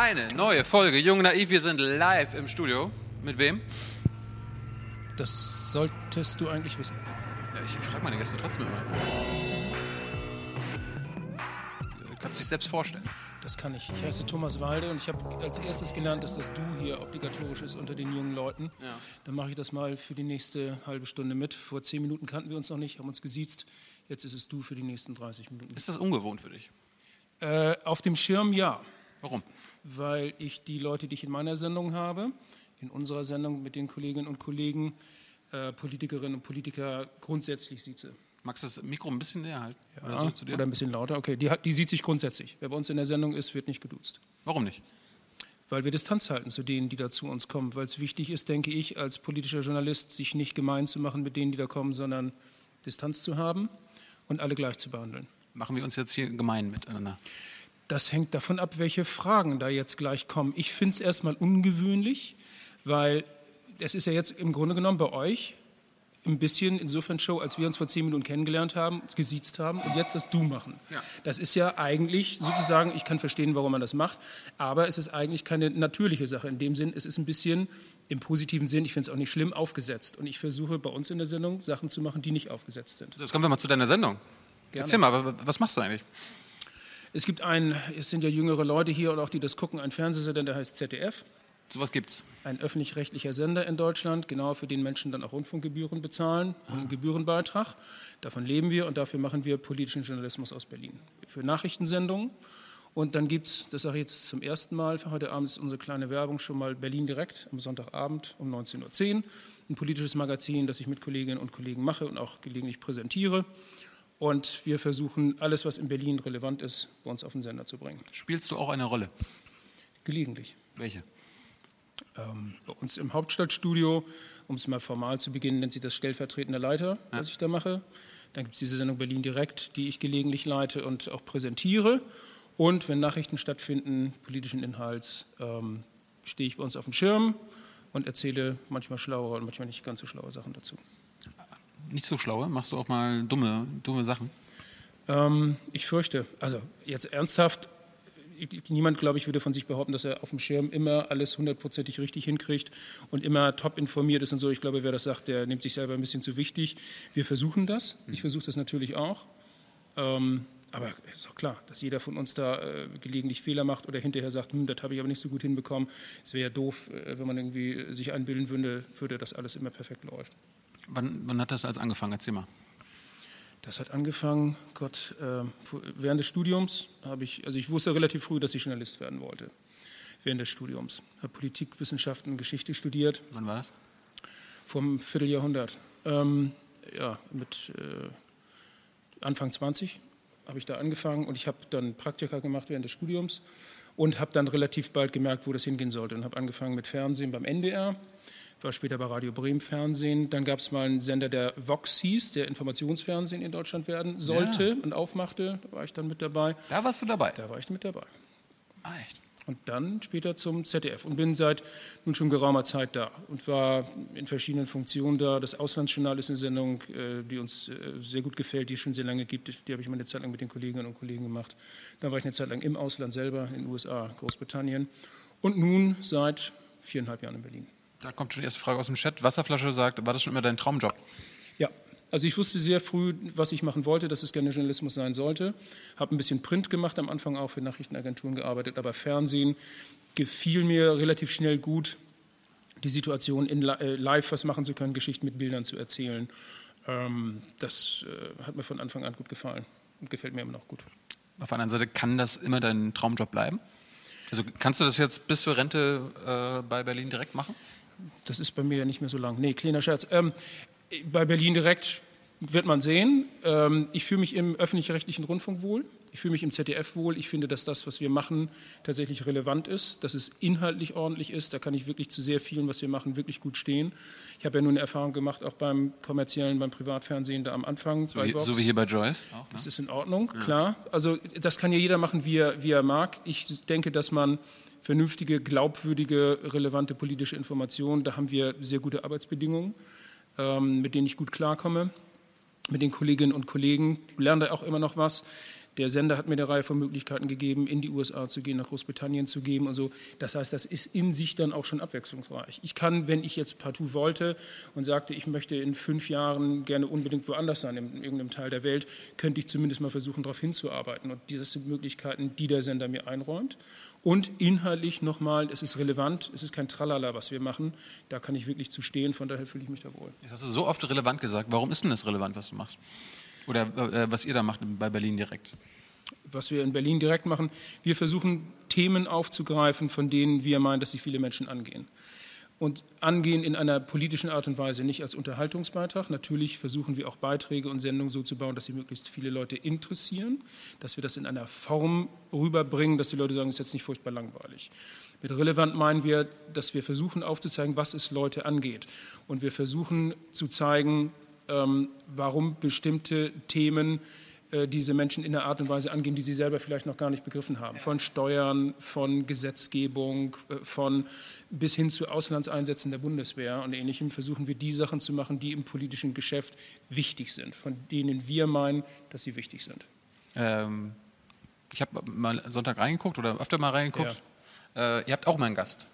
Eine neue Folge Jung Naiv. Wir sind live im Studio. Mit wem? Das solltest du eigentlich wissen. Ja, ich, ich frage meine Gäste trotzdem immer. Du kannst dich selbst vorstellen. Das kann ich. Ich heiße Thomas Walde und ich habe als erstes gelernt, dass das Du hier obligatorisch ist unter den jungen Leuten. Ja. Dann mache ich das mal für die nächste halbe Stunde mit. Vor zehn Minuten kannten wir uns noch nicht, haben uns gesiezt. Jetzt ist es Du für die nächsten 30 Minuten. Ist das ungewohnt für dich? Äh, auf dem Schirm ja, Warum? Weil ich die Leute, die ich in meiner Sendung habe, in unserer Sendung mit den Kolleginnen und Kollegen, äh, Politikerinnen und Politiker grundsätzlich sieze. Magst du das Mikro ein bisschen näher halten? Ja, Oder so oder ein bisschen lauter. Okay, die, die sieht sich grundsätzlich. Wer bei uns in der Sendung ist, wird nicht geduzt. Warum nicht? Weil wir Distanz halten zu denen, die da zu uns kommen. Weil es wichtig ist, denke ich, als politischer Journalist, sich nicht gemein zu machen mit denen, die da kommen, sondern Distanz zu haben und alle gleich zu behandeln. Machen wir uns jetzt hier gemein miteinander? Das hängt davon ab, welche Fragen da jetzt gleich kommen. Ich finde es erstmal ungewöhnlich, weil es ist ja jetzt im Grunde genommen bei euch ein bisschen insofern Show, als wir uns vor zehn Minuten kennengelernt haben, gesiezt haben und jetzt das Du machen. Ja. Das ist ja eigentlich sozusagen, ich kann verstehen, warum man das macht, aber es ist eigentlich keine natürliche Sache. In dem Sinn, es ist ein bisschen im positiven Sinn, ich finde es auch nicht schlimm, aufgesetzt. Und ich versuche bei uns in der Sendung Sachen zu machen, die nicht aufgesetzt sind. Jetzt kommen wir mal zu deiner Sendung. Gerne. Erzähl mal, wa- was machst du eigentlich? Es gibt einen, es sind ja jüngere Leute hier und auch die das gucken, einen Fernsehsender, der heißt ZDF. Sowas gibt's. ein öffentlich-rechtlicher Sender in Deutschland, genau für den Menschen dann auch Rundfunkgebühren bezahlen, einen Gebührenbeitrag. Davon leben wir und dafür machen wir politischen Journalismus aus Berlin. Für Nachrichtensendungen. Und dann gibt es, das sage ich jetzt zum ersten Mal, für heute Abend ist unsere kleine Werbung schon mal Berlin direkt am Sonntagabend um 19.10 Uhr. Ein politisches Magazin, das ich mit Kolleginnen und Kollegen mache und auch gelegentlich präsentiere. Und wir versuchen, alles, was in Berlin relevant ist, bei uns auf den Sender zu bringen. Spielst du auch eine Rolle? Gelegentlich. Welche? ähm, bei uns im Hauptstadtstudio, um es mal formal zu beginnen, nennt sich das stellvertretende Leiter, was ich da mache. Dann gibt es diese Sendung Berlin Direkt, die ich gelegentlich leite und auch präsentiere. Und wenn Nachrichten stattfinden, politischen Inhalts, ähm, stehe ich bei uns auf dem Schirm und erzähle manchmal schlaue und manchmal nicht ganz so schlaue Sachen dazu. Nicht so schlaue? Machst du auch mal dumme, dumme Sachen? Ähm, ich fürchte, also jetzt ernsthaft, niemand, glaube ich, würde von sich behaupten, dass er auf dem Schirm immer alles hundertprozentig richtig hinkriegt und immer top informiert ist und so. Ich glaube, wer das sagt, der nimmt sich selber ein bisschen zu wichtig. Wir versuchen das. Ich versuche das natürlich auch. Ähm, aber ist doch klar, dass jeder von uns da äh, gelegentlich Fehler macht oder hinterher sagt, hm, das habe ich aber nicht so gut hinbekommen. Es wäre ja doof, äh, wenn man irgendwie sich einbilden würde, würde, dass alles immer perfekt läuft. Wann, wann hat das als angefangen? Erzähl mal. Das hat angefangen, Gott, äh, während des Studiums habe ich, also ich wusste relativ früh, dass ich Journalist werden wollte. Während des Studiums. Habe Politikwissenschaften, Geschichte studiert, Wann war das? vom Vierteljahrhundert. Ähm, ja, mit äh, Anfang 20 habe ich da angefangen und ich habe dann Praktika gemacht während des Studiums und habe dann relativ bald gemerkt, wo das hingehen sollte und habe angefangen mit Fernsehen beim NDR, war später bei Radio Bremen Fernsehen. Dann gab es mal einen Sender, der Vox hieß, der Informationsfernsehen in Deutschland werden sollte und aufmachte. Da war ich dann mit dabei. Da warst du dabei. Da war ich mit dabei. Ah, echt? Und dann später zum ZDF und bin seit nun schon geraumer Zeit da und war in verschiedenen Funktionen da. Das Auslandsjournal ist eine Sendung, äh, die uns äh, sehr gut gefällt, die es schon sehr lange gibt. Die habe ich mal eine Zeit lang mit den Kolleginnen und Kollegen gemacht. Dann war ich eine Zeit lang im Ausland selber, in den USA, Großbritannien. Und nun seit viereinhalb Jahren in Berlin. Da kommt schon die erste Frage aus dem Chat. Wasserflasche sagt, war das schon immer dein Traumjob? Ja, also ich wusste sehr früh, was ich machen wollte, dass es gerne Journalismus sein sollte. Habe ein bisschen Print gemacht, am Anfang auch für Nachrichtenagenturen gearbeitet, aber Fernsehen gefiel mir relativ schnell gut, die Situation in äh, live was machen zu können, Geschichten mit Bildern zu erzählen. Ähm, das äh, hat mir von Anfang an gut gefallen und gefällt mir immer noch gut. Auf der anderen Seite, kann das immer dein Traumjob bleiben? Also kannst du das jetzt bis zur Rente äh, bei Berlin direkt machen? Das ist bei mir ja nicht mehr so lang. Nee, kleiner Scherz. Ähm, bei Berlin direkt wird man sehen. Ähm, ich fühle mich im öffentlich-rechtlichen Rundfunk wohl. Ich fühle mich im ZDF wohl. Ich finde, dass das, was wir machen, tatsächlich relevant ist, dass es inhaltlich ordentlich ist. Da kann ich wirklich zu sehr vielen, was wir machen, wirklich gut stehen. Ich habe ja nun eine Erfahrung gemacht, auch beim kommerziellen, beim Privatfernsehen da am Anfang. So, wie, Vox. so wie hier bei Joyce? Auch, ne? Das ist in Ordnung, klar. Also das kann ja jeder machen, wie er, wie er mag. Ich denke, dass man vernünftige, glaubwürdige, relevante politische Informationen, da haben wir sehr gute Arbeitsbedingungen, ähm, mit denen ich gut klarkomme. Mit den Kolleginnen und Kollegen lerne da auch immer noch was. Der Sender hat mir eine Reihe von Möglichkeiten gegeben, in die USA zu gehen, nach Großbritannien zu gehen und so. Das heißt, das ist in sich dann auch schon abwechslungsreich. Ich kann, wenn ich jetzt partout wollte und sagte, ich möchte in fünf Jahren gerne unbedingt woanders sein, in irgendeinem Teil der Welt, könnte ich zumindest mal versuchen, darauf hinzuarbeiten. Und das sind Möglichkeiten, die der Sender mir einräumt. Und inhaltlich nochmal, es ist relevant, es ist kein Tralala, was wir machen. Da kann ich wirklich zu stehen, von daher fühle ich mich da wohl. Jetzt hast du so oft relevant gesagt. Warum ist denn das relevant, was du machst? Oder äh, was ihr da macht bei Berlin direkt? Was wir in Berlin direkt machen, wir versuchen Themen aufzugreifen, von denen wir meinen, dass sie viele Menschen angehen und angehen in einer politischen Art und Weise, nicht als Unterhaltungsbeitrag. Natürlich versuchen wir auch Beiträge und Sendungen so zu bauen, dass sie möglichst viele Leute interessieren, dass wir das in einer Form rüberbringen, dass die Leute sagen, es ist jetzt nicht furchtbar langweilig. Mit relevant meinen wir, dass wir versuchen aufzuzeigen, was es Leute angeht. Und wir versuchen zu zeigen, warum bestimmte Themen äh, diese Menschen in der Art und Weise angehen, die sie selber vielleicht noch gar nicht begriffen haben. Von Steuern, von Gesetzgebung, äh, von bis hin zu Auslandseinsätzen der Bundeswehr und Ähnlichem versuchen wir die Sachen zu machen, die im politischen Geschäft wichtig sind, von denen wir meinen, dass sie wichtig sind. Ähm, ich habe mal Sonntag reingeguckt oder öfter mal reingeguckt. Ja. Äh, ihr habt auch mal einen Gast.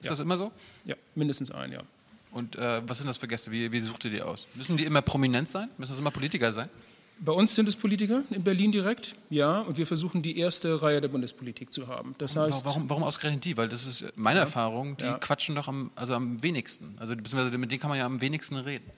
Ist ja. das immer so? Ja, mindestens einen, ja. Und äh, was sind das für Gäste? Wie, wie sucht ihr die aus? Müssen die immer prominent sein? Müssen das immer Politiker sein? Bei uns sind es Politiker in Berlin direkt, ja, und wir versuchen die erste Reihe der Bundespolitik zu haben. Das heißt, warum, warum ausgerechnet die? Weil das ist meine ja, Erfahrung, die ja. quatschen doch am, also am wenigsten. Also beziehungsweise mit denen kann man ja am wenigsten reden.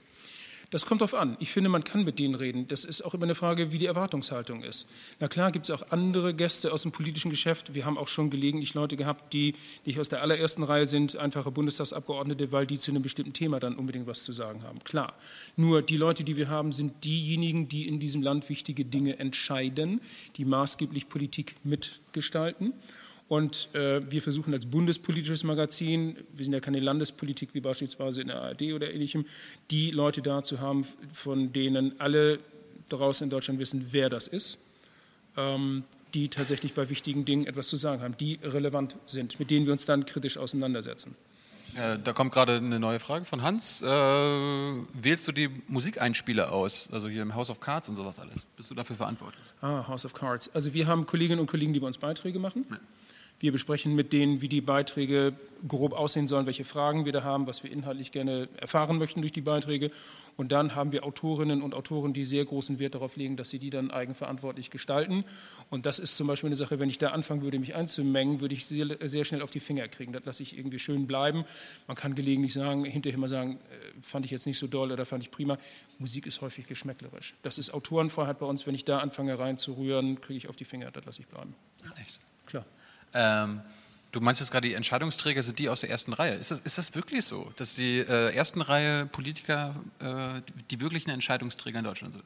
Das kommt darauf an. Ich finde, man kann mit denen reden. Das ist auch immer eine Frage, wie die Erwartungshaltung ist. Na klar gibt es auch andere Gäste aus dem politischen Geschäft. Wir haben auch schon gelegentlich Leute gehabt, die nicht aus der allerersten Reihe sind, einfache Bundestagsabgeordnete, weil die zu einem bestimmten Thema dann unbedingt was zu sagen haben. Klar. Nur die Leute, die wir haben, sind diejenigen, die in diesem Land wichtige Dinge entscheiden, die maßgeblich Politik mitgestalten. Und äh, wir versuchen als bundespolitisches Magazin, wir sind ja keine Landespolitik wie beispielsweise in der ARD oder ähnlichem, die Leute da zu haben, von denen alle draußen in Deutschland wissen, wer das ist, ähm, die tatsächlich bei wichtigen Dingen etwas zu sagen haben, die relevant sind, mit denen wir uns dann kritisch auseinandersetzen. Äh, da kommt gerade eine neue Frage von Hans. Äh, wählst du die Musikeinspieler aus, also hier im House of Cards und sowas alles? Bist du dafür verantwortlich? Ah, House of Cards. Also wir haben Kolleginnen und Kollegen, die bei uns Beiträge machen. Ja. Wir besprechen mit denen, wie die Beiträge grob aussehen sollen, welche Fragen wir da haben, was wir inhaltlich gerne erfahren möchten durch die Beiträge. Und dann haben wir Autorinnen und Autoren, die sehr großen Wert darauf legen, dass sie die dann eigenverantwortlich gestalten. Und das ist zum Beispiel eine Sache, wenn ich da anfangen würde, mich einzumengen, würde ich sehr, sehr schnell auf die Finger kriegen. Das lasse ich irgendwie schön bleiben. Man kann gelegentlich sagen, hinterher mal sagen, äh, fand ich jetzt nicht so doll oder fand ich prima. Musik ist häufig geschmäcklerisch. Das ist Autorenfreiheit bei uns. Wenn ich da anfange reinzurühren, kriege ich auf die Finger. Das lasse ich bleiben. Ja, echt? Klar. Ähm, du meinst jetzt gerade, die Entscheidungsträger sind die aus der ersten Reihe. Ist das, ist das wirklich so, dass die äh, ersten Reihe Politiker äh, die wirklichen Entscheidungsträger in Deutschland sind?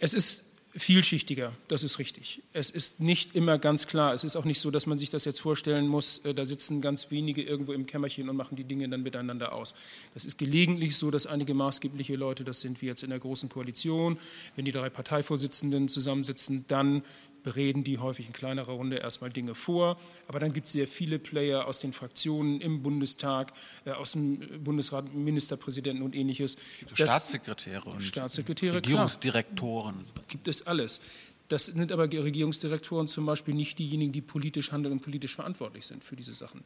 Es ist vielschichtiger, das ist richtig. Es ist nicht immer ganz klar. Es ist auch nicht so, dass man sich das jetzt vorstellen muss, äh, da sitzen ganz wenige irgendwo im Kämmerchen und machen die Dinge dann miteinander aus. Das ist gelegentlich so, dass einige maßgebliche Leute, das sind wie jetzt in der Großen Koalition, wenn die drei Parteivorsitzenden zusammensitzen, dann bereden die häufig in kleinerer Runde erstmal Dinge vor. Aber dann gibt es sehr viele Player aus den Fraktionen im Bundestag, äh, aus dem Bundesrat, Ministerpräsidenten und ähnliches. Staatssekretäre und Staatssekretäre, Regierungsdirektoren. Klar, gibt es alles. Das sind aber Regierungsdirektoren zum Beispiel nicht diejenigen, die politisch handeln und politisch verantwortlich sind für diese Sachen.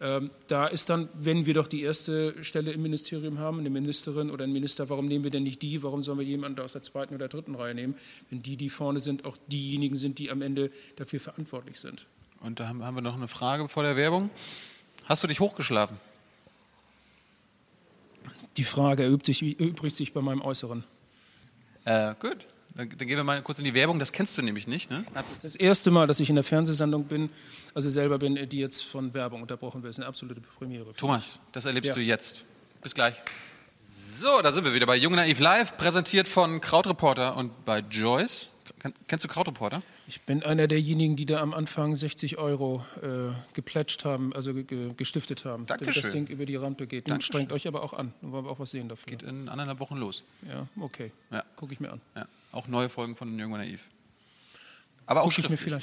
Ähm, da ist dann, wenn wir doch die erste Stelle im Ministerium haben, eine Ministerin oder ein Minister, warum nehmen wir denn nicht die? Warum sollen wir jemanden aus der zweiten oder dritten Reihe nehmen, wenn die, die vorne sind, auch diejenigen sind, die am Ende dafür verantwortlich sind? Und da haben wir noch eine Frage vor der Werbung. Hast du dich hochgeschlafen? Die Frage erübrigt sich, erübrigt sich bei meinem Äußeren. Äh, gut. Dann, dann, gehen wir mal kurz in die Werbung. Das kennst du nämlich nicht, ne? Das ist das erste Mal, dass ich in der Fernsehsendung bin, also selber bin, die jetzt von Werbung unterbrochen wird. Das ist eine absolute Premiere. Thomas, das erlebst ja. du jetzt. Bis gleich. So, da sind wir wieder bei Jung Naiv Live, präsentiert von Krautreporter und bei Joyce. Kennst du Krautreporter? Ich bin einer derjenigen, die da am Anfang 60 Euro äh, geplätscht haben, also gestiftet haben, Dankeschön. damit das Ding über die Rampe geht. Nun strengt euch aber auch an, dann wollen wir auch was sehen dafür. Geht in anderthalb Wochen los. Ja, okay. Ja. Gucke ich mir an. Ja. Auch neue Folgen von und Naiv. Aber auch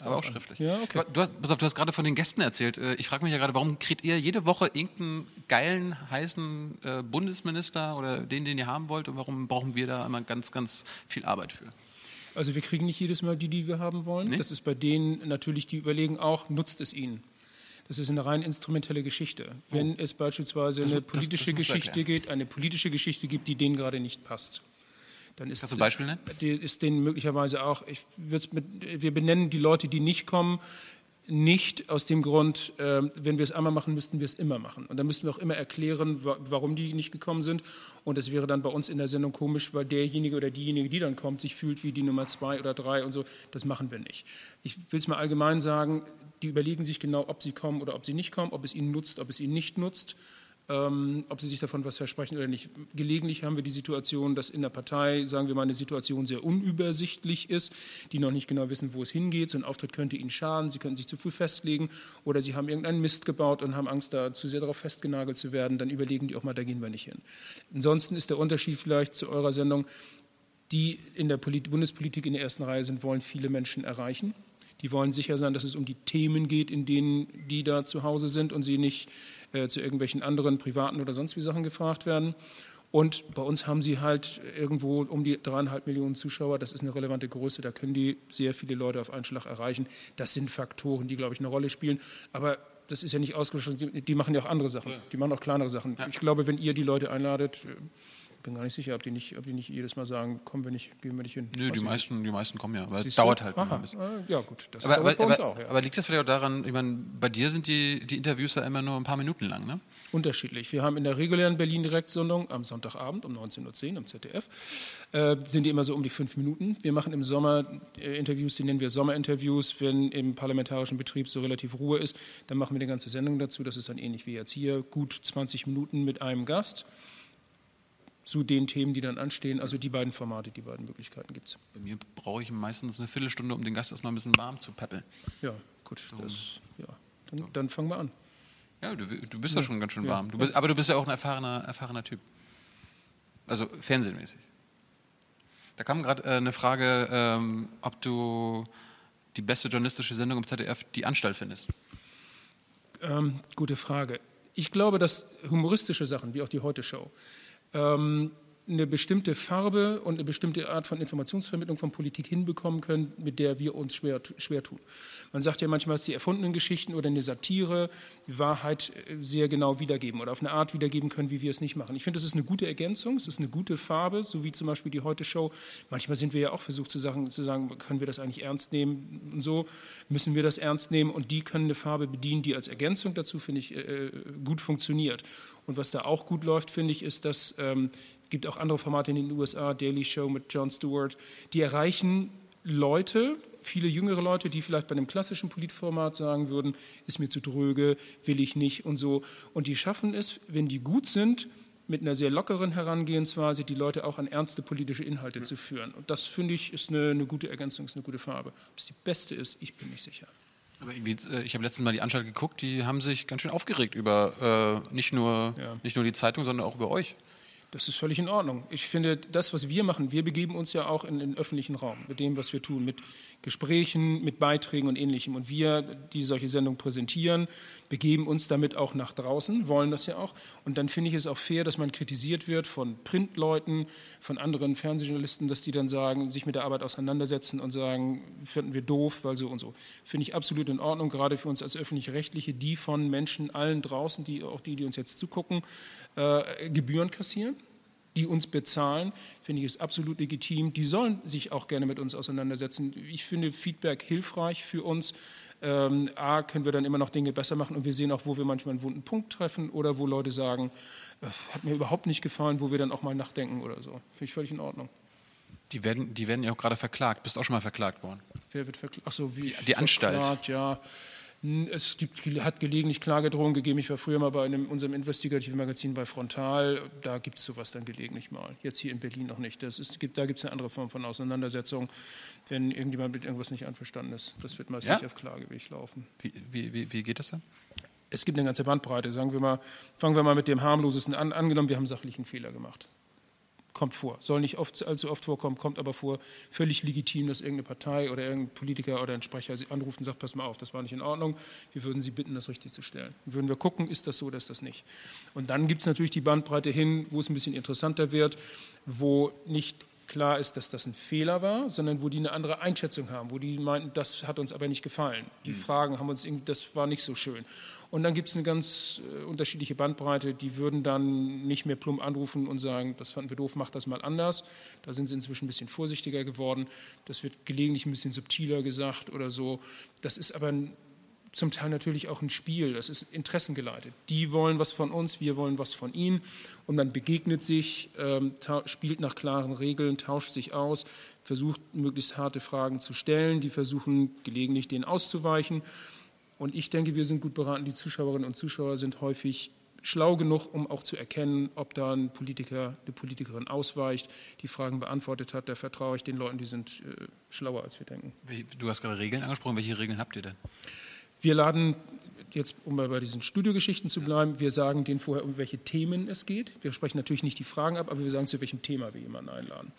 aber auch, schriftlich. Ja, okay. du, hast, pass auf, du hast gerade von den Gästen erzählt. Äh, ich frage mich ja gerade, warum kriegt ihr jede Woche irgendeinen geilen, heißen äh, Bundesminister oder den, den ihr haben wollt? Und warum brauchen wir da immer ganz, ganz viel Arbeit für? Also wir kriegen nicht jedes Mal die, die wir haben wollen. Nicht? Das ist bei denen natürlich, die überlegen auch, nutzt es ihnen. Das ist eine rein instrumentelle Geschichte. Wenn es beispielsweise eine Oh. das- das politische musst du Geschichte geht, eine politische Geschichte gibt, die denen gerade nicht passt, dann ist Kannst du ein Beispiel nennen? ist denen möglicherweise auch, ich mit, wir benennen die Leute, die nicht kommen, nicht aus dem Grund, äh, wenn wir es einmal machen, müssten wir es immer machen. Und dann müssten wir auch immer erklären, wa warum die nicht gekommen sind. Und das wäre dann bei uns in der Sendung komisch, weil derjenige oder diejenige, die dann kommt, sich fühlt wie die Nummer zwei oder drei und so. Das machen wir nicht. Ich will es mal allgemein sagen, die überlegen sich genau, ob sie kommen oder ob sie nicht kommen, ob es ihnen nutzt, ob es ihnen nicht nutzt ähm, ob sie sich davon was versprechen oder nicht. Gelegentlich haben wir die Situation, dass in der Partei, sagen wir mal, eine Situation sehr unübersichtlich ist, die noch nicht genau wissen, wo es hingeht. So ein Auftritt könnte ihnen schaden, sie könnten sich zu früh festlegen oder sie haben irgendeinen Mist gebaut und haben Angst, da zu sehr darauf festgenagelt zu werden. Dann überlegen die auch mal, da gehen wir nicht hin. Ansonsten ist der Unterschied vielleicht zu eurer Sendung, die in der Polit Bundespolitik in der ersten Reihe sind, wollen viele Menschen erreichen. Die wollen sicher sein, dass es um die Themen geht, in denen die da zu Hause sind und sie nicht äh, zu irgendwelchen anderen privaten oder sonst wie Sachen gefragt werden. Und bei uns haben sie halt irgendwo um die dreieinhalb Millionen Zuschauer. Das ist eine relevante Größe. Da können die sehr viele Leute auf einen Schlag erreichen. Das sind Faktoren, die, glaube ich, eine Rolle spielen. Aber das ist ja nicht ausgeschlossen. Die, machen ja auch andere Sachen. Die machen auch kleinere Sachen. Ich glaube, wenn ihr die Leute einladet, äh, bin gar nicht sicher, ob die nicht, ob die nicht jedes Mal sagen, kommen wir nicht, gehen wir nicht hin. Nö, Weiß die meisten, die meisten kommen ja, aber es du? dauert halt Aha. ein bisschen. Ja, gut, das Aber, dauert aber, bei uns aber, auch. Ja. aber liegt das vielleicht auch daran, ich meine, bei dir sind die, die Interviews ja immer nur ein paar Minuten lang, ne? Unterschiedlich. Wir haben in der regulären Berlin-Direktsendung am Sonntagabend um 19.10 Uhr am ZDF, äh, sind die immer so um die fünf Minuten. Wir machen im Sommer äh, Interviews, die nennen wir Sommerinterviews. Wenn im parlamentarischen Betrieb so relativ Ruhe ist, dann machen wir eine ganze Sendung dazu. Das ist dann ähnlich wie jetzt hier, gut 20 Minuten mit einem Gast zu den Themen, die dann anstehen. Also die beiden Formate, die beiden Möglichkeiten gibt es. Bei mir brauche ich meistens eine Viertelstunde, um den Gast erstmal ein bisschen warm zu peppeln. Ja, gut, das, ja. Dann, dann fangen wir an. Ja, du, du bist ja, schon ganz schön warm. Du bist, aber du bist ja auch ein erfahrener, erfahrener Typ. Also fernsehmäßig. Da kam gerade äh, eine Frage, ähm, ob du die beste journalistische Sendung im ZDF die Anstalt findest. Ähm, gute Frage. Ich glaube, dass humoristische Sachen, wie auch die Heute-Show, ähm, eine bestimmte Farbe und eine bestimmte Art von Informationsvermittlung von Politik hinbekommen können, mit der wir uns schwer, schwer tun. Man sagt ja manchmal, dass die erfundenen Geschichten oder eine Satire die Wahrheit äh, sehr genau wiedergeben oder auf eine Art wiedergeben können, wie wir es nicht machen. Ich finde, das ist eine gute Ergänzung, es ist eine gute Farbe, so wie zum Beispiel die Heute-Show. Manchmal sind wir ja auch versucht zu sagen, zu sagen, können wir das eigentlich ernst nehmen und so, müssen wir das ernst nehmen und die können eine Farbe bedienen, die als Ergänzung dazu, finde ich, äh, gut funktioniert. Und was da auch gut läuft, finde ich, ist, dass ähm, gibt auch andere Formate in den USA, Daily Show mit Jon Stewart, die erreichen Leute, viele jüngere Leute, die vielleicht bei einem klassischen Politformat sagen würden, ist mir zu dröge, will ich nicht und so. Und die schaffen es, wenn die gut sind, mit einer sehr lockeren Herangehensweise die Leute auch an ernste politische Inhalte zu führen. Und das finde ich ist eine, eine gute Ergänzung, ist eine gute Farbe. Ob es die beste ist, ich bin nicht sicher. Aber irgendwie, äh, ich habe letztens mal die Anstalt geguckt, die haben sich ganz schön aufgeregt über äh, nicht, nur, Ja. nicht nur die Zeitung, sondern auch über euch. Das ist völlig in Ordnung. Ich finde, das, was wir machen, wir begeben uns ja auch in den öffentlichen Raum mit dem, was wir tun, mit Gesprächen, mit Beiträgen und Ähnlichem. Und wir, die solche Sendungen präsentieren, begeben uns damit auch nach draußen, wollen das ja auch. Und dann finde ich es auch fair, dass man kritisiert wird von Printleuten, von anderen Fernsehjournalisten, dass die dann sagen, sich mit der Arbeit auseinandersetzen und sagen, finden wir doof, weil so und so. Finde ich absolut in Ordnung, gerade für uns als Öffentlich-Rechtliche, die von Menschen allen draußen, die auch die, die uns jetzt zugucken, äh, Gebühren kassieren die uns bezahlen, finde ich es absolut legitim. Die sollen sich auch gerne mit uns auseinandersetzen. Ich finde Feedback hilfreich für uns. Ähm, A, können wir dann immer noch Dinge besser machen und wir sehen auch, wo wir manchmal einen wunden Punkt treffen oder wo Leute sagen, äh, hat mir überhaupt nicht gefallen, wo wir dann auch mal nachdenken oder so. Finde ich völlig in Ordnung. Die werden, die werden ja auch gerade verklagt. Bist auch schon mal verklagt worden. Wer wird verklagt? Ach so, wie Die- die Anstalt. verklagt, ja. Es gibt, hat gelegentlich Klagedrohungen gegeben. Ich war früher mal bei einem, unserem investigativen Magazin bei Frontal. Da gibt es sowas dann gelegentlich mal. Jetzt hier in Berlin noch nicht. Ist, da gibt es eine andere Form von Auseinandersetzung, wenn irgendjemand mit irgendwas nicht einverstanden ist. Das wird meist Ja? nicht auf Klageweg laufen. Wie, wie, wie, wie geht das dann? Es gibt eine ganze Bandbreite. Sagen wir mal, fangen wir mal mit dem harmlosesten an. Angenommen, wir haben sachlichen Fehler gemacht. Kommt vor. Soll nicht oft, allzu oft vorkommen, kommt aber vor. Völlig legitim, dass irgendeine Partei oder irgendein Politiker oder ein Sprecher Sie anruft und sagt, pass mal auf, das war nicht in Ordnung. Wir würden Sie bitten, das richtig zu stellen. Würden wir gucken, ist das so ist das nicht. Und dann gibt es natürlich die Bandbreite hin, wo es ein bisschen interessanter wird, wo nicht klar ist, dass das ein Fehler war, sondern wo die eine andere Einschätzung haben, wo die meinten, das hat uns aber nicht gefallen. Die mhm. Fragen haben uns, das war nicht so schön. Und dann gibt es eine ganz äh, unterschiedliche Bandbreite, die würden dann nicht mehr plump anrufen und sagen, das fanden wir doof, mach das mal anders. Da sind sie inzwischen ein bisschen vorsichtiger geworden. Das wird gelegentlich ein bisschen subtiler gesagt oder so. Das ist aber ein zum Teil natürlich auch ein Spiel, das ist interessengeleitet. Die wollen was von uns, wir wollen was von ihnen und man begegnet sich, ähm, spielt nach klaren Regeln, tauscht sich aus, versucht möglichst harte Fragen zu stellen, die versuchen gelegentlich denen auszuweichen. Und ich denke, wir sind gut beraten, die Zuschauerinnen und Zuschauer sind häufig schlau genug, um auch zu erkennen, ob da ein Politiker, eine Politikerin ausweicht, die Fragen beantwortet hat. Da vertraue ich den Leuten, die sind äh, schlauer, als wir denken. Du hast gerade Regeln angesprochen. Welche Regeln habt ihr denn? Wir laden jetzt, um mal bei diesen Studiogeschichten zu bleiben, wir sagen denen vorher, um welche Themen es geht. Wir sprechen natürlich nicht die Fragen ab, aber wir sagen, zu welchem Thema wir jemanden einladen.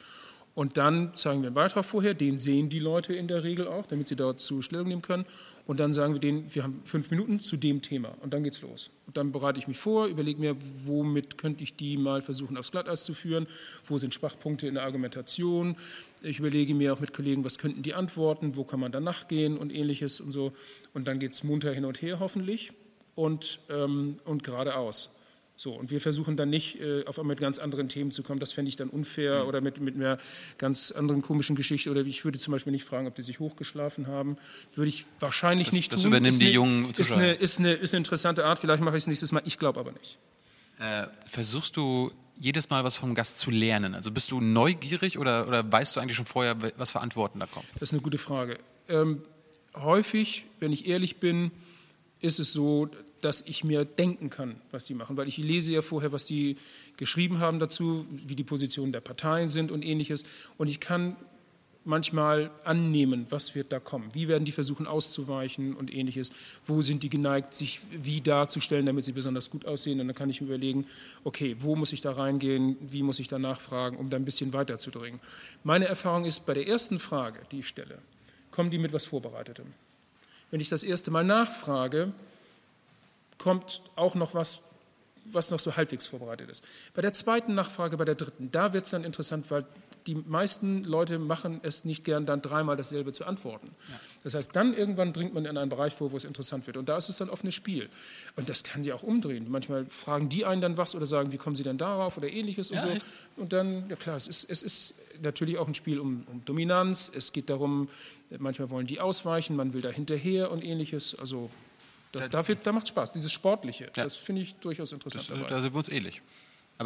Und dann zeigen wir einen Beitrag vorher, den sehen die Leute in der Regel auch, damit sie dazu Stellung nehmen können. Und dann sagen wir denen, wir haben fünf Minuten zu dem Thema. Und dann geht's los. Und dann bereite ich mich vor, überlege mir, womit könnte ich die mal versuchen, aufs Glatteis zu führen, wo sind Schwachpunkte in der Argumentation. Ich überlege mir auch mit Kollegen, was könnten die antworten, wo kann man dann nachgehen und ähnliches und so. Und dann geht es munter hin und her hoffentlich und, ähm, und geradeaus. So, und wir versuchen dann nicht, äh, auf einmal mit ganz anderen Themen zu kommen. Das fände ich dann unfair mhm. oder mit, mit einer ganz anderen komischen Geschichte. Oder ich würde zum Beispiel nicht fragen, ob die sich hochgeschlafen haben. Würde ich wahrscheinlich das, nicht das tun. Das übernehmen ist die eine, jungen Zuschauer. Ist eine, ist, eine, ist eine interessante Art. Vielleicht mache ich es nächstes Mal. Ich glaube aber nicht. Äh, versuchst du jedes Mal was vom Gast zu lernen? Also bist du neugierig oder, oder weißt du eigentlich schon vorher, was für Antworten da kommen? Das ist eine gute Frage. Ähm, häufig, wenn ich ehrlich bin, ist es so, dass ich mir denken kann, was die machen, weil ich lese ja vorher, was die geschrieben haben dazu, wie die Positionen der Parteien sind und ähnliches. Und ich kann manchmal annehmen, was wird da kommen, wie werden die versuchen auszuweichen und ähnliches, wo sind die geneigt, sich wie darzustellen, damit sie besonders gut aussehen. Und dann kann ich mir überlegen, okay, wo muss ich da reingehen, wie muss ich da nachfragen, um da ein bisschen weiterzudringen. Meine Erfahrung ist, bei der ersten Frage, die ich stelle, kommen die mit was Vorbereitetem. Wenn ich das erste Mal nachfrage, kommt auch noch was, was noch so halbwegs vorbereitet ist. Bei der zweiten Nachfrage, bei der dritten, da wird es dann interessant, weil die meisten Leute machen es nicht gern, dann dreimal dasselbe zu antworten. Ja. Das heißt, dann irgendwann dringt man in einen Bereich vor, wo es interessant wird. Und da ist es dann offenes Spiel. Und das kann die auch umdrehen. Manchmal fragen die einen dann was oder sagen, wie kommen sie denn darauf oder ähnliches ja, und so. Und dann, ja klar, es ist, es ist natürlich auch ein Spiel um, um Dominanz. Es geht darum, manchmal wollen die ausweichen, man will da hinterher und ähnliches. Also das, da, da macht Spaß, dieses Sportliche. Ja. Das finde ich durchaus interessant. Das, da sind wir uns ähnlich.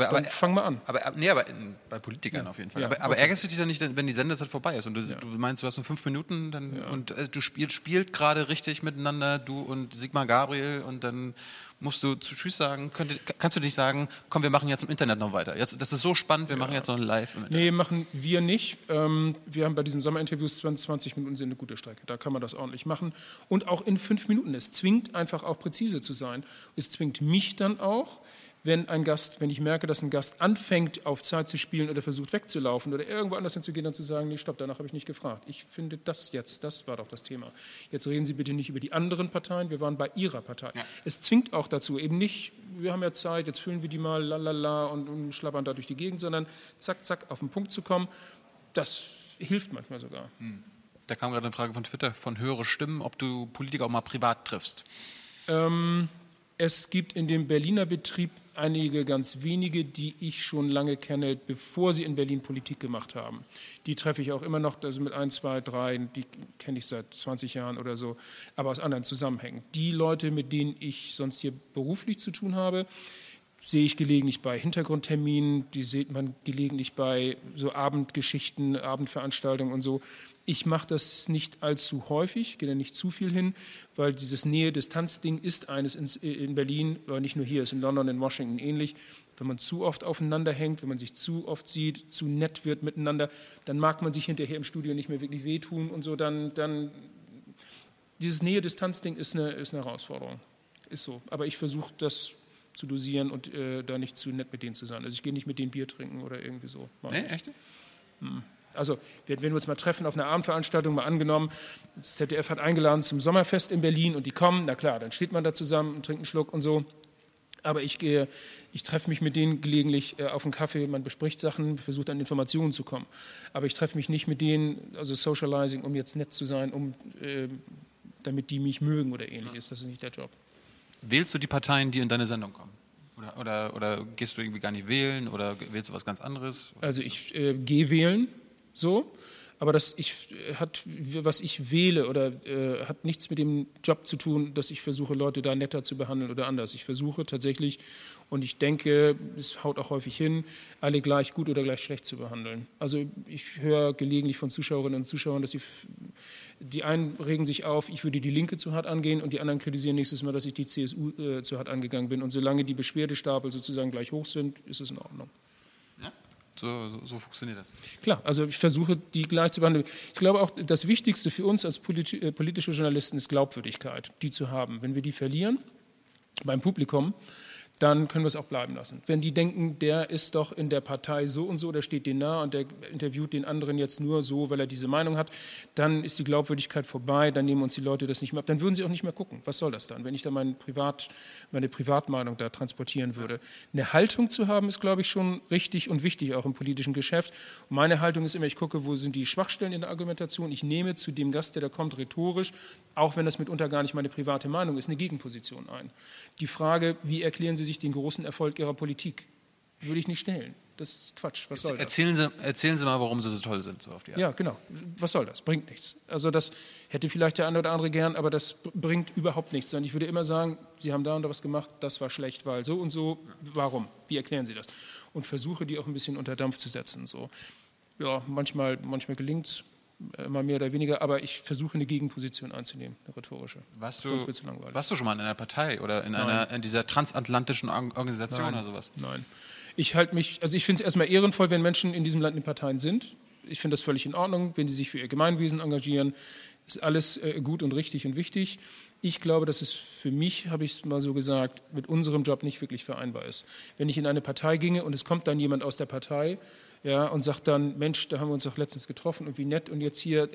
Aber, aber fang mal an. Aber, nee, aber bei Politikern ja. auf jeden Fall. Ja, aber, aber okay. ärgerst du dich dann nicht, wenn die Sendezeit vorbei ist und du, ja. du meinst, du hast nur fünf Minuten dann, und äh, du spielst spielt gerade richtig miteinander, du und Sigmar Gabriel und dann musst du zu Tschüss sagen, könnt, kannst du nicht sagen, komm, wir machen jetzt im Internet noch weiter. Jetzt, das ist so spannend, wir machen jetzt noch ein Live im Internet. Nee, machen wir nicht. Ähm, wir haben bei diesen Sommerinterviews 20 Minuten sind eine gute Strecke. Da kann man das ordentlich machen. Und auch in fünf Minuten. Es zwingt einfach auch präzise zu sein. Es zwingt mich dann auch, wenn ein Gast, wenn ich merke, dass ein Gast anfängt, auf Zeit zu spielen oder versucht wegzulaufen oder irgendwo anders hinzugehen, dann zu sagen, nee, stopp, danach habe ich nicht gefragt. Ich finde das jetzt, das war doch das Thema. Jetzt reden Sie bitte nicht über die anderen Parteien, wir waren bei Ihrer Partei. Ja. Es zwingt auch dazu, eben nicht, wir haben ja Zeit, jetzt füllen wir die mal, lalala und, und schlappern da durch die Gegend, sondern zack, zack, auf den Punkt zu kommen. Das hilft manchmal sogar. Hm. Da kam gerade eine Frage von Twitter von höhere Stimmen, ob du Politiker auch mal privat triffst. Ähm, es gibt in dem Berliner Betrieb einige ganz wenige, die ich schon lange kenne, bevor sie in Berlin Politik gemacht haben. Die treffe ich auch immer noch, also mit ein, zwei, drei, die kenne ich seit 20 Jahren oder so, aber aus anderen Zusammenhängen. Die Leute, mit denen ich sonst hier beruflich zu tun habe, sehe ich gelegentlich bei Hintergrundterminen, die sieht man gelegentlich bei so Abendgeschichten, Abendveranstaltungen und so. Ich mache das nicht allzu häufig, gehe da nicht zu viel hin, weil dieses Nähe-Distanz-Ding ist eines in, Berlin, aber nicht nur hier, ist in London, in Washington ähnlich. Wenn man zu oft aufeinander hängt, wenn man sich zu oft sieht, zu nett wird miteinander, dann mag man sich hinterher im Studio nicht mehr wirklich wehtun und so. Dann, dann dieses Nähe-Distanz-Ding ist eine, ist eine Herausforderung. Ist so. Aber ich versuche das zu dosieren und äh, da nicht zu nett mit denen zu sein. Also ich gehe nicht mit denen Bier trinken oder irgendwie so. Nee, echt? Hm. Also wenn wir uns mal treffen auf einer Abendveranstaltung, mal angenommen, das ZDF hat eingeladen zum Sommerfest in Berlin und die kommen, na klar, dann steht man da zusammen und trinkt einen Schluck und so. Aber ich gehe, ich treffe mich mit denen gelegentlich äh, auf einen Kaffee, man bespricht Sachen, versucht an Informationen zu kommen. Aber ich treffe mich nicht mit denen, also Socializing, um jetzt nett zu sein, um, äh, damit die mich mögen oder ähnliches. Das ist nicht der Job. Wählst du die Parteien, die in deine Sendung kommen? Oder, oder, oder gehst du irgendwie gar nicht wählen oder wählst du was ganz anderes? Also ich äh, gehe wählen, so aber das ich, hat, was ich wähle oder äh, hat nichts mit dem Job zu tun, dass ich versuche, Leute da netter zu behandeln oder anders. Ich versuche tatsächlich, und ich denke, es haut auch häufig hin, alle gleich gut oder gleich schlecht zu behandeln. Also ich höre gelegentlich von Zuschauerinnen und Zuschauern, dass sie, die einen regen sich auf, ich würde die Linke zu hart angehen und die anderen kritisieren nächstes Mal, dass ich die CSU äh, zu hart angegangen bin. Und solange die Beschwerdestapel sozusagen gleich hoch sind, ist es in Ordnung. So, so, funktioniert das. Klar, also ich versuche, die gleich zu behandeln. Ich glaube auch, das Wichtigste für uns als äh, politische Journalisten ist Glaubwürdigkeit, die zu haben. Wenn wir die verlieren beim Publikum, dann können wir es auch bleiben lassen. Wenn die denken, der ist doch in der Partei so und so, der steht denen nah und der interviewt den anderen jetzt nur so, weil er diese Meinung hat, dann ist die Glaubwürdigkeit vorbei, dann nehmen uns die Leute das nicht mehr ab, dann würden sie auch nicht mehr gucken. Was soll das dann, wenn ich da mein Privat, meine Privatmeinung da transportieren würde? Eine Haltung zu haben, ist, glaube ich, schon richtig und wichtig, auch im politischen Geschäft. Und meine Haltung ist immer, ich gucke, wo sind die Schwachstellen in der Argumentation, ich nehme zu dem Gast, der da kommt, rhetorisch, auch wenn das mitunter gar nicht meine private Meinung ist, eine Gegenposition ein. Die Frage, wie erklären Sie sich den großen Erfolg Ihrer Politik? Würde ich nicht stellen. Das ist Quatsch. Was soll erzählen das? Sie, erzählen Sie mal, warum Sie so toll sind, so auf die Art. Ja, genau. Was soll das? Bringt nichts. Also das hätte vielleicht der eine oder andere gern, aber das bringt überhaupt nichts. Und ich würde immer sagen, Sie haben da und da was gemacht, das war schlecht, weil so und so. Warum? Wie erklären Sie das? Und versuche die auch ein bisschen unter Dampf zu setzen. So. Ja, manchmal, manchmal gelingt es, immer mehr oder weniger, aber ich versuche eine Gegenposition einzunehmen, eine rhetorische. Warst du, warst du schon mal in einer Partei oder in, einer, in dieser transatlantischen Organisation Nein. oder sowas? Nein. Ich halte mich, also ich finde es erstmal ehrenvoll, wenn Menschen in diesem Land in Parteien sind. Ich finde das völlig in Ordnung, wenn sie sich für ihr Gemeinwesen engagieren. Ist alles äh, gut und richtig und wichtig. Ich glaube, dass es für mich, habe ich es mal so gesagt, mit unserem Job nicht wirklich vereinbar ist. Wenn ich in eine Partei ginge und es kommt dann jemand aus der Partei ja, und sagt dann, Mensch, da haben wir uns doch letztens getroffen und wie nett und jetzt hier,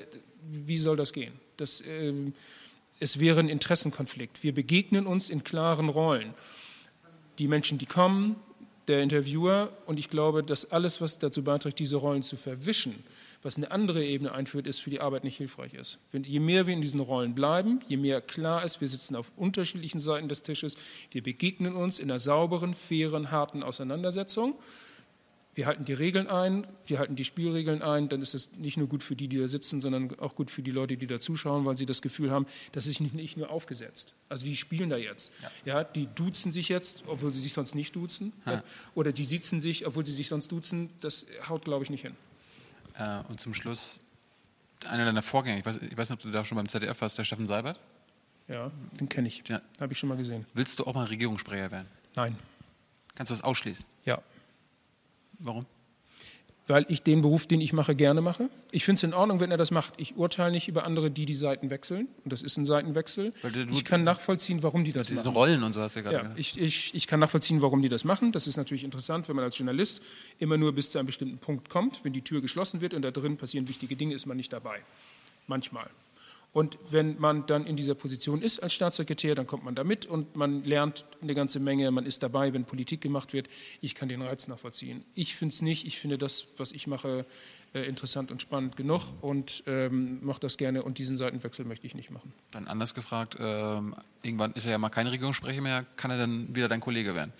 wie soll das gehen? Das, äh, es wäre ein Interessenkonflikt. Wir begegnen uns in klaren Rollen. Die Menschen, die kommen, der Interviewer und ich glaube, dass alles, was dazu beiträgt, diese Rollen zu verwischen, was eine andere Ebene einführt, ist für die Arbeit nicht hilfreich ist. Je mehr wir in diesen Rollen bleiben, je mehr klar ist, wir sitzen auf unterschiedlichen Seiten des Tisches, wir begegnen uns in einer sauberen, fairen, harten Auseinandersetzung, wir halten die Regeln ein, wir halten die Spielregeln ein, dann ist es nicht nur gut für die, die da sitzen, sondern auch gut für die Leute, die da zuschauen, weil sie das Gefühl haben, das ist nicht nur aufgesetzt. Also die spielen da jetzt. Ja. ja die duzen sich jetzt, obwohl sie sich sonst nicht duzen. Ja. Oder die sitzen sich, obwohl sie sich sonst duzen. Das haut, glaube ich, nicht hin. Äh, und zum Schluss, einer deiner Vorgänger, ich weiß, ich weiß nicht, ob du da schon beim ZDF warst, der Steffen Seibert? Ja, den kenne ich. Ja. Habe ich schon mal gesehen. Willst du auch mal Regierungssprecher werden? Nein. Kannst du das ausschließen? Ja. Warum? Weil ich den Beruf, den ich mache, gerne mache. Ich finde es in Ordnung, wenn er das macht. Ich urteile nicht über andere, die die Seiten wechseln. Und das ist ein Seitenwechsel. ich kann nachvollziehen, warum die das machen. Rollen und so hast du gerade ja, gesagt. Ich, ich, ich kann nachvollziehen, warum die das machen. Das ist natürlich interessant, wenn man als Journalist immer nur bis zu einem bestimmten Punkt kommt. Wenn die Tür geschlossen wird und da drin passieren wichtige Dinge, ist man nicht dabei. Manchmal. Und wenn man dann in dieser Position ist als Staatssekretär, dann kommt man da mit und man lernt eine ganze Menge, man ist dabei, wenn Politik gemacht wird. Ich kann den Reiz nachvollziehen. Ich finde es nicht, ich finde das, was ich mache, äh, interessant und spannend genug und ähm, mache das gerne und diesen Seitenwechsel möchte ich nicht machen. Dann anders gefragt, ähm, irgendwann ist er ja mal kein Regierungssprecher mehr, kann er dann wieder dein Kollege werden?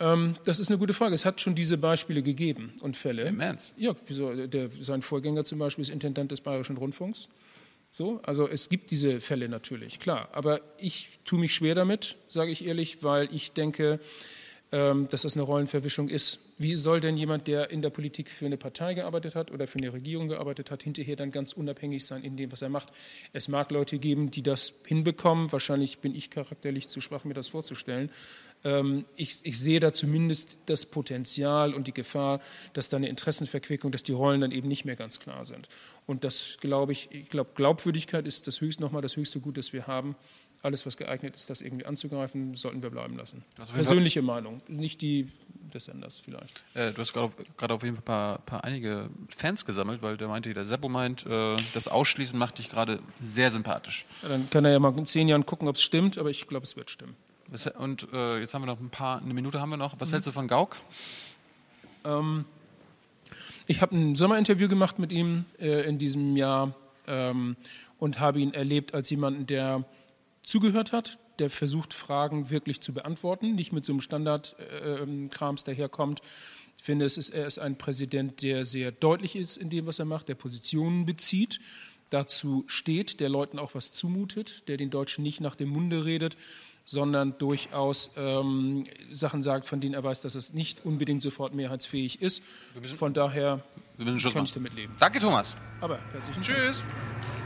Ähm, das ist eine gute Frage. Es hat schon diese Beispiele gegeben und Fälle. Im Ernst? Ja, der, sein Vorgänger zum Beispiel ist Intendant des Bayerischen Rundfunks. So, also es gibt diese Fälle natürlich, klar. Aber ich tue mich schwer damit, sage ich ehrlich, weil ich denke, dass das eine Rollenverwischung ist. Wie soll denn jemand, der in der Politik für eine Partei gearbeitet hat oder für eine Regierung gearbeitet hat, hinterher dann ganz unabhängig sein in dem, was er macht? Es mag Leute geben, die das hinbekommen. Wahrscheinlich bin ich charakterlich zu schwach, mir das vorzustellen. Ähm, ich, ich sehe da zumindest das Potenzial und die Gefahr, dass da eine Interessenverquickung, dass die Rollen dann eben nicht mehr ganz klar sind. Und das glaube ich, ich glaube, Glaubwürdigkeit ist das höchste, nochmal das höchste Gut, das wir haben alles, was geeignet ist, das irgendwie anzugreifen, sollten wir bleiben lassen. Persönliche Meinung, nicht die des Senders vielleicht. Äh, du hast gerade auf jeden Fall ein paar, paar, einige Fans gesammelt, weil der meinte, der Seppo meint, äh, das Ausschließen macht dich gerade sehr sympathisch. Ja, dann kann er ja mal in zehn Jahren gucken, ob es stimmt, aber ich glaube, es wird stimmen. Was, und äh, jetzt haben wir noch ein paar, eine Minute haben wir noch. Was mhm. hältst du von Gauck? Ähm, ich habe ein Sommerinterview gemacht mit ihm äh, in diesem Jahr ähm, und habe ihn erlebt als jemanden, der zugehört hat, der versucht, Fragen wirklich zu beantworten, nicht mit so einem Standardkrams äh, daherkommt. Ich finde, es ist, er ist ein Präsident, der sehr deutlich ist in dem, was er macht, der Positionen bezieht, dazu steht, der Leuten auch was zumutet, der den Deutschen nicht nach dem Munde redet, sondern durchaus ähm, Sachen sagt, von denen er weiß, dass es nicht unbedingt sofort mehrheitsfähig ist. Von daher kann ich damit leben. Danke, Thomas. Aber herzlichen Tschüss. Dank.